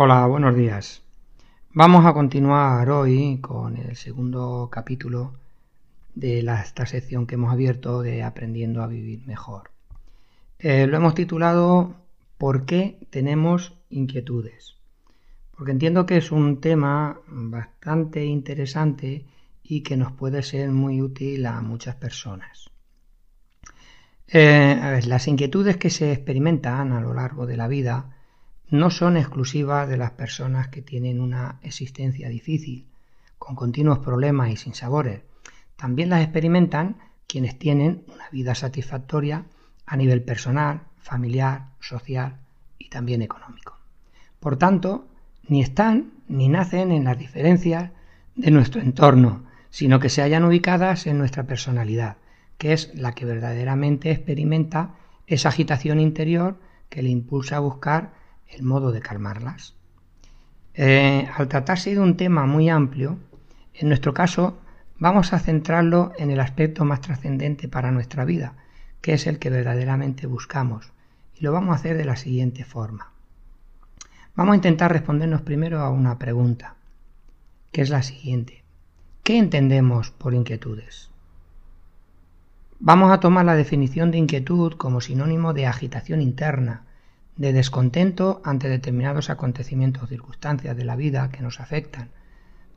Hola, buenos días. Vamos a continuar hoy con el segundo capítulo de la, esta sección que hemos abierto de Aprendiendo a Vivir Mejor. Eh, lo hemos titulado ¿Por qué tenemos inquietudes? Porque entiendo que es un tema bastante interesante y que nos puede ser muy útil a muchas personas. Eh, las inquietudes que se experimentan a lo largo de la vida no son exclusivas de las personas que tienen una existencia difícil, con continuos problemas y sin sabores. También las experimentan quienes tienen una vida satisfactoria a nivel personal, familiar, social y también económico. Por tanto, ni están ni nacen en las diferencias de nuestro entorno, sino que se hallan ubicadas en nuestra personalidad, que es la que verdaderamente experimenta esa agitación interior que le impulsa a buscar el modo de calmarlas. Eh, al tratarse de un tema muy amplio, en nuestro caso vamos a centrarlo en el aspecto más trascendente para nuestra vida, que es el que verdaderamente buscamos, y lo vamos a hacer de la siguiente forma. Vamos a intentar respondernos primero a una pregunta, que es la siguiente. ¿Qué entendemos por inquietudes? Vamos a tomar la definición de inquietud como sinónimo de agitación interna, de descontento ante determinados acontecimientos o circunstancias de la vida que nos afectan,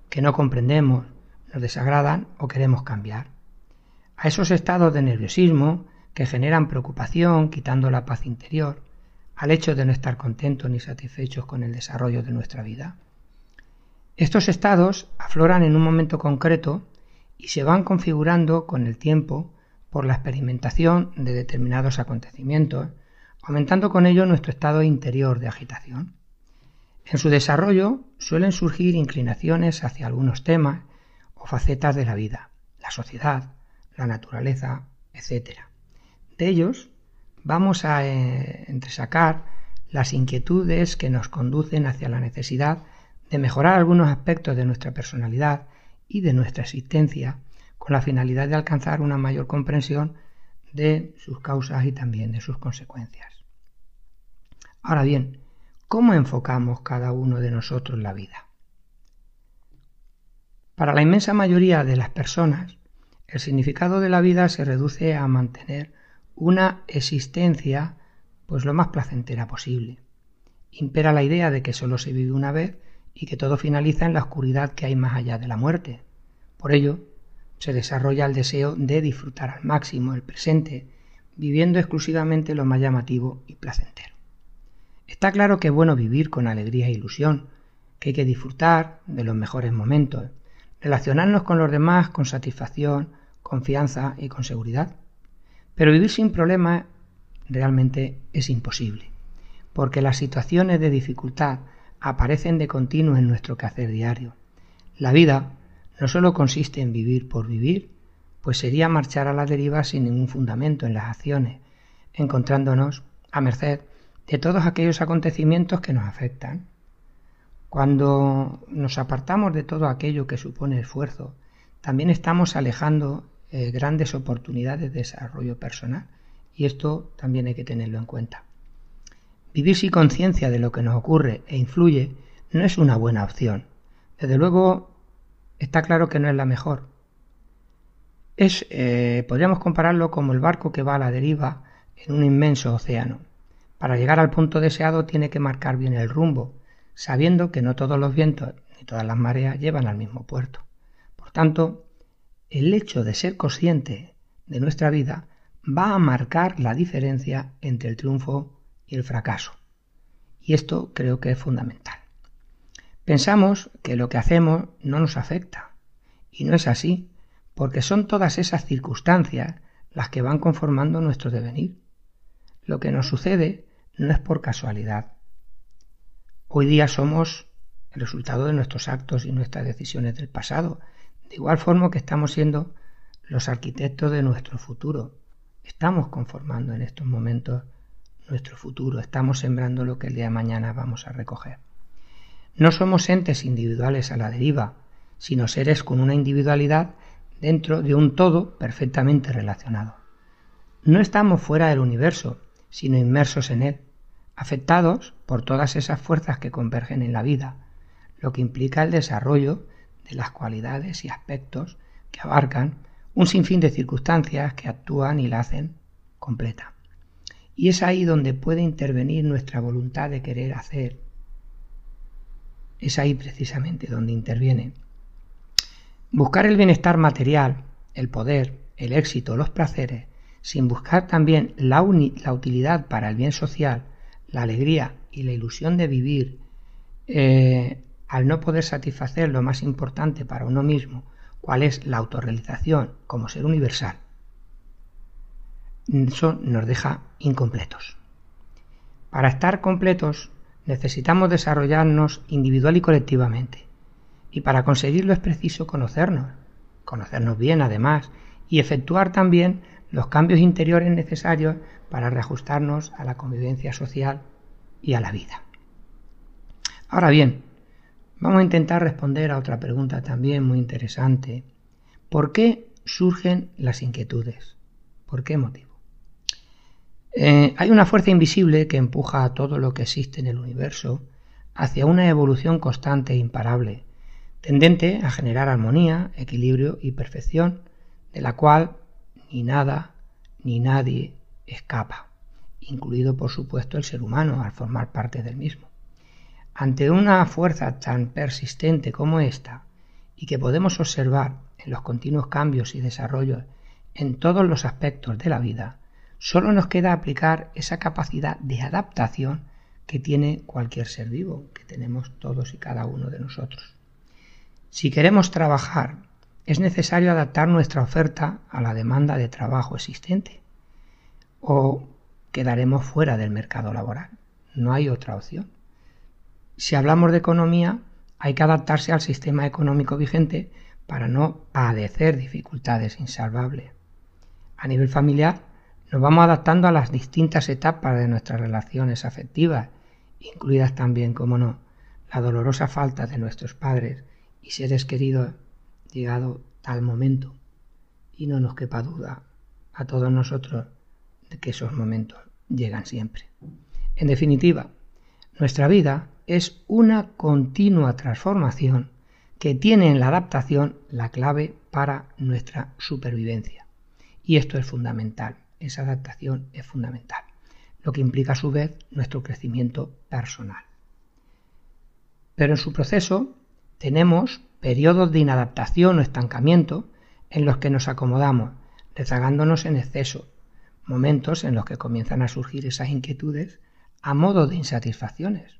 que no comprendemos, nos desagradan o queremos cambiar. A esos estados de nerviosismo que generan preocupación, quitando la paz interior, al hecho de no estar contentos ni satisfechos con el desarrollo de nuestra vida. Estos estados afloran en un momento concreto y se van configurando con el tiempo por la experimentación de determinados acontecimientos aumentando con ello nuestro estado interior de agitación. En su desarrollo suelen surgir inclinaciones hacia algunos temas o facetas de la vida, la sociedad, la naturaleza, etc. De ellos vamos a eh, entresacar las inquietudes que nos conducen hacia la necesidad de mejorar algunos aspectos de nuestra personalidad y de nuestra existencia con la finalidad de alcanzar una mayor comprensión de sus causas y también de sus consecuencias. Ahora bien, ¿cómo enfocamos cada uno de nosotros la vida? Para la inmensa mayoría de las personas, el significado de la vida se reduce a mantener una existencia pues lo más placentera posible. Impera la idea de que solo se vive una vez y que todo finaliza en la oscuridad que hay más allá de la muerte. Por ello, se desarrolla el deseo de disfrutar al máximo el presente, viviendo exclusivamente lo más llamativo y placentero. Está claro que es bueno vivir con alegría e ilusión, que hay que disfrutar de los mejores momentos, relacionarnos con los demás con satisfacción, confianza y con seguridad. Pero vivir sin problemas realmente es imposible, porque las situaciones de dificultad aparecen de continuo en nuestro quehacer diario. La vida no solo consiste en vivir por vivir, pues sería marchar a la deriva sin ningún fundamento en las acciones, encontrándonos a merced de todos aquellos acontecimientos que nos afectan. Cuando nos apartamos de todo aquello que supone esfuerzo, también estamos alejando eh, grandes oportunidades de desarrollo personal y esto también hay que tenerlo en cuenta. Vivir sin conciencia de lo que nos ocurre e influye no es una buena opción. Desde luego está claro que no es la mejor. Es, eh, podríamos compararlo como el barco que va a la deriva en un inmenso océano. Para llegar al punto deseado tiene que marcar bien el rumbo, sabiendo que no todos los vientos ni todas las mareas llevan al mismo puerto. Por tanto, el hecho de ser consciente de nuestra vida va a marcar la diferencia entre el triunfo y el fracaso. Y esto creo que es fundamental. Pensamos que lo que hacemos no nos afecta. Y no es así, porque son todas esas circunstancias las que van conformando nuestro devenir. Lo que nos sucede no es por casualidad. Hoy día somos el resultado de nuestros actos y nuestras decisiones del pasado, de igual forma que estamos siendo los arquitectos de nuestro futuro. Estamos conformando en estos momentos nuestro futuro, estamos sembrando lo que el día de mañana vamos a recoger. No somos entes individuales a la deriva, sino seres con una individualidad dentro de un todo perfectamente relacionado. No estamos fuera del universo, sino inmersos en él. afectados por todas esas fuerzas que convergen en la vida, lo que implica el desarrollo de las cualidades y aspectos que abarcan un sinfín de circunstancias que actúan y la hacen completa. Y es ahí donde puede intervenir nuestra voluntad de querer hacer. Es ahí precisamente donde interviene. Buscar el bienestar material, el poder, el éxito, los placeres, sin buscar también la, utilidad para el bien social, la alegría y la ilusión de vivir, eh, al no poder satisfacer lo más importante para uno mismo, cuál es la autorrealización como ser universal, eso nos deja incompletos. Para estar completos necesitamos desarrollarnos individual y colectivamente. Y para conseguirlo es preciso conocernos, conocernos bien además, y efectuar también los cambios interiores necesarios para reajustarnos a la convivencia social y a la vida. Ahora bien, vamos a intentar responder a otra pregunta también muy interesante. ¿Por qué surgen las inquietudes? ¿Por qué motivo? Eh, hay una fuerza invisible que empuja a todo lo que existe en el universo hacia una evolución constante e imparable, tendente a generar armonía, equilibrio y perfección, de la cual ni nada ni nadie escapa, incluido por supuesto el ser humano al formar parte del mismo. Ante una fuerza tan persistente como esta, y que podemos observar en los continuos cambios y desarrollos en todos los aspectos de la vida, Solo nos queda aplicar esa capacidad de adaptación que tiene cualquier ser vivo, que tenemos todos y cada uno de nosotros. Si queremos trabajar, es necesario adaptar nuestra oferta a la demanda de trabajo existente o quedaremos fuera del mercado laboral. No hay otra opción. Si hablamos de economía, hay que adaptarse al sistema económico vigente para no padecer dificultades insalvables. A nivel familiar, nos vamos adaptando a las distintas etapas de nuestras relaciones afectivas, incluidas también, como no, la dolorosa falta de nuestros padres y seres queridos llegado tal momento. Y no nos quepa duda a todos nosotros de que esos momentos llegan siempre. En definitiva, nuestra vida es una continua transformación que tiene en la adaptación la clave para nuestra supervivencia. Y esto es fundamental esa adaptación es fundamental, lo que implica a su vez nuestro crecimiento personal. Pero en su proceso tenemos periodos de inadaptación o estancamiento en los que nos acomodamos, rezagándonos en exceso, momentos en los que comienzan a surgir esas inquietudes a modo de insatisfacciones.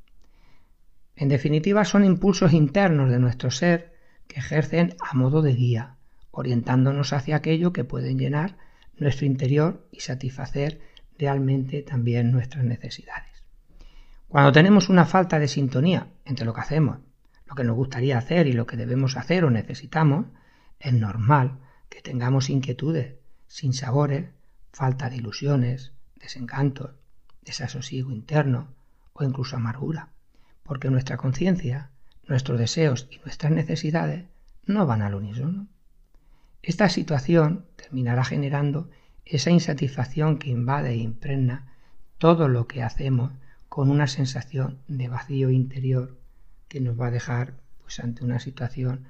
En definitiva, son impulsos internos de nuestro ser que ejercen a modo de guía, orientándonos hacia aquello que pueden llenar nuestro interior y satisfacer realmente también nuestras necesidades. Cuando tenemos una falta de sintonía entre lo que hacemos, lo que nos gustaría hacer y lo que debemos hacer o necesitamos, es normal que tengamos inquietudes, sinsabores, falta de ilusiones, desencantos, desasosiego interno o incluso amargura, porque nuestra conciencia, nuestros deseos y nuestras necesidades no van al unísono. Esta situación terminará generando esa insatisfacción que invade e impregna todo lo que hacemos con una sensación de vacío interior que nos va a dejar pues, ante una situación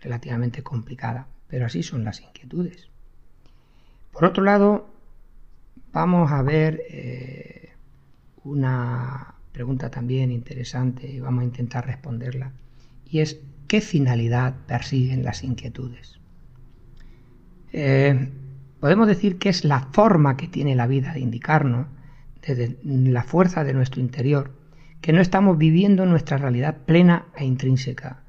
relativamente complicada. Pero así son las inquietudes. Por otro lado, vamos a ver eh, una pregunta también interesante y vamos a intentar responderla. Y es, ¿qué finalidad persiguen las inquietudes? Eh, podemos decir que es la forma que tiene la vida de indicarnos, desde la fuerza de nuestro interior, que no estamos viviendo nuestra realidad plena e intrínseca,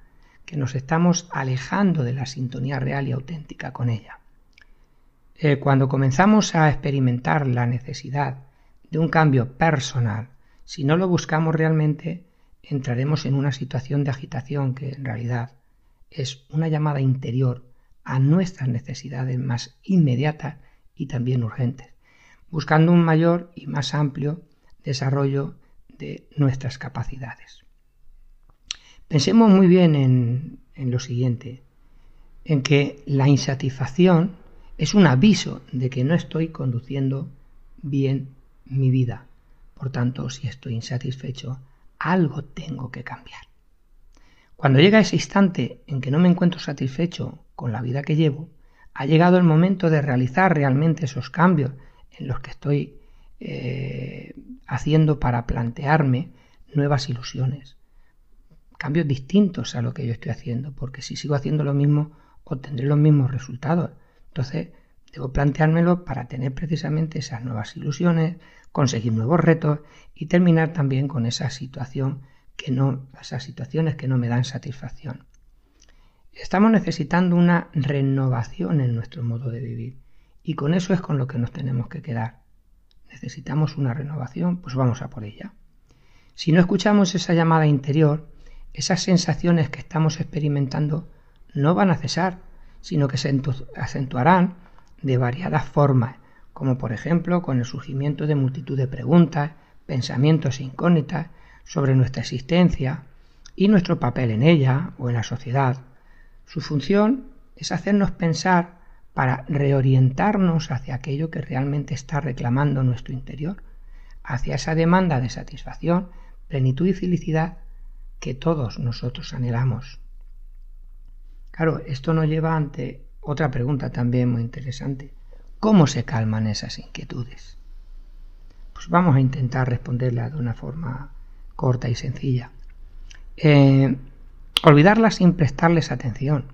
que nos estamos alejando de la sintonía real y auténtica con ella. Eh, cuando comenzamos a experimentar la necesidad de un cambio personal, si no lo buscamos realmente, entraremos en una situación de agitación que en realidad es una llamada interior a nuestras necesidades más inmediatas y también urgentes, buscando un mayor y más amplio desarrollo de nuestras capacidades. Pensemos muy bien en, en lo siguiente, en que la insatisfacción es un aviso de que no estoy conduciendo bien mi vida, Por tanto, si estoy insatisfecho, algo tengo que cambiar. Cuando llega ese instante en que no me encuentro satisfecho con la vida que llevo, ha llegado el momento de realizar realmente esos cambios en los que estoy eh, haciendo para plantearme nuevas ilusiones, cambios distintos a lo que yo estoy haciendo, porque si sigo haciendo lo mismo, obtendré los mismos resultados. Entonces, debo planteármelo para tener precisamente esas nuevas ilusiones, conseguir nuevos retos y terminar también con que no, esas situaciones que no me dan satisfacción. Estamos necesitando una renovación en nuestro modo de vivir y con eso es con lo que nos tenemos que quedar. Necesitamos una renovación, pues vamos a por ella. Si no escuchamos esa llamada interior, esas sensaciones que estamos experimentando no van a cesar, sino que se acentuarán de variadas formas, como por ejemplo con el surgimiento de multitud de preguntas, pensamientos incógnitas sobre nuestra existencia y nuestro papel en ella o en la sociedad. Su función es hacernos pensar para reorientarnos hacia aquello que realmente está reclamando nuestro interior, hacia esa demanda de satisfacción, plenitud y felicidad que todos nosotros anhelamos. Claro, esto nos lleva ante otra pregunta también muy interesante. ¿Cómo se calman esas inquietudes? Pues vamos a intentar responderla de una forma corta y sencilla. Eh, olvidarlas sin prestarles atención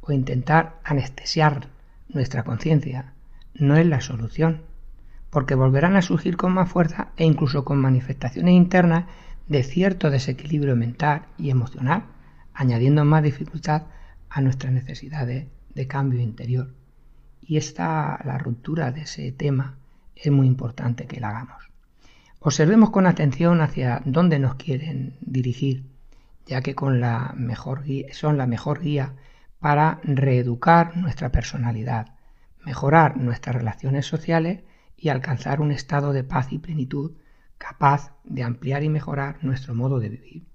o intentar anestesiar nuestra conciencia no es la solución, porque volverán a surgir con más fuerza e incluso con manifestaciones internas de cierto desequilibrio mental y emocional, añadiendo más dificultad a nuestras necesidades de cambio interior. Y esta, la ruptura de ese tema, es muy importante que la hagamos. Observemos con atención hacia dónde nos quieren dirigir, ya que con la mejor son la mejor guía para reeducar nuestra personalidad, mejorar nuestras relaciones sociales y alcanzar un estado de paz y plenitud capaz de ampliar y mejorar nuestro modo de vivir.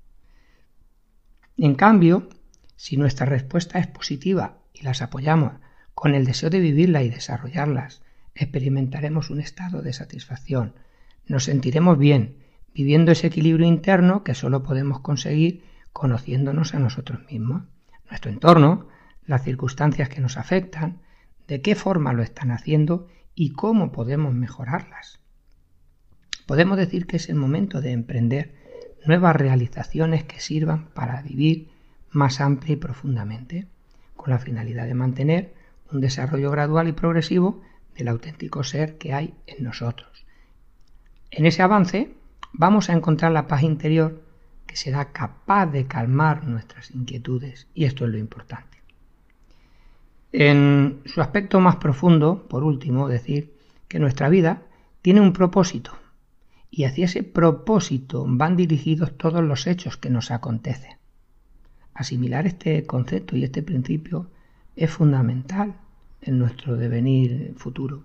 En cambio, si nuestra respuesta es positiva y las apoyamos con el deseo de vivirla y desarrollarlas, experimentaremos un estado de satisfacción, nos sentiremos bien, viviendo ese equilibrio interno que solo podemos conseguir conociéndonos a nosotros mismos, nuestro entorno, las circunstancias que nos afectan, de qué forma lo están haciendo y cómo podemos mejorarlas. Podemos decir que es el momento de emprender nuevas realizaciones que sirvan para vivir más amplia y profundamente, con la finalidad de mantener un desarrollo gradual y progresivo del auténtico ser que hay en nosotros. En ese avance vamos a encontrar la paz interior que será capaz de calmar nuestras inquietudes y esto es lo importante. En su aspecto más profundo, por último, decir que nuestra vida tiene un propósito y hacia ese propósito van dirigidos todos los hechos que nos acontecen. Asimilar este concepto y este principio es fundamental en nuestro devenir futuro.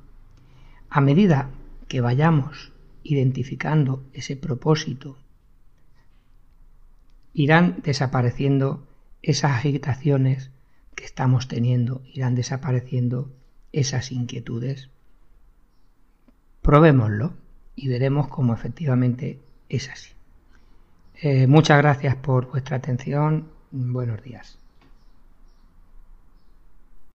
A medida que vayamos identificando ese propósito, irán desapareciendo esas agitaciones que estamos teniendo, irán desapareciendo esas inquietudes. Probémoslo y veremos cómo efectivamente es así. Eh, muchas gracias por vuestra atención. Buenos días.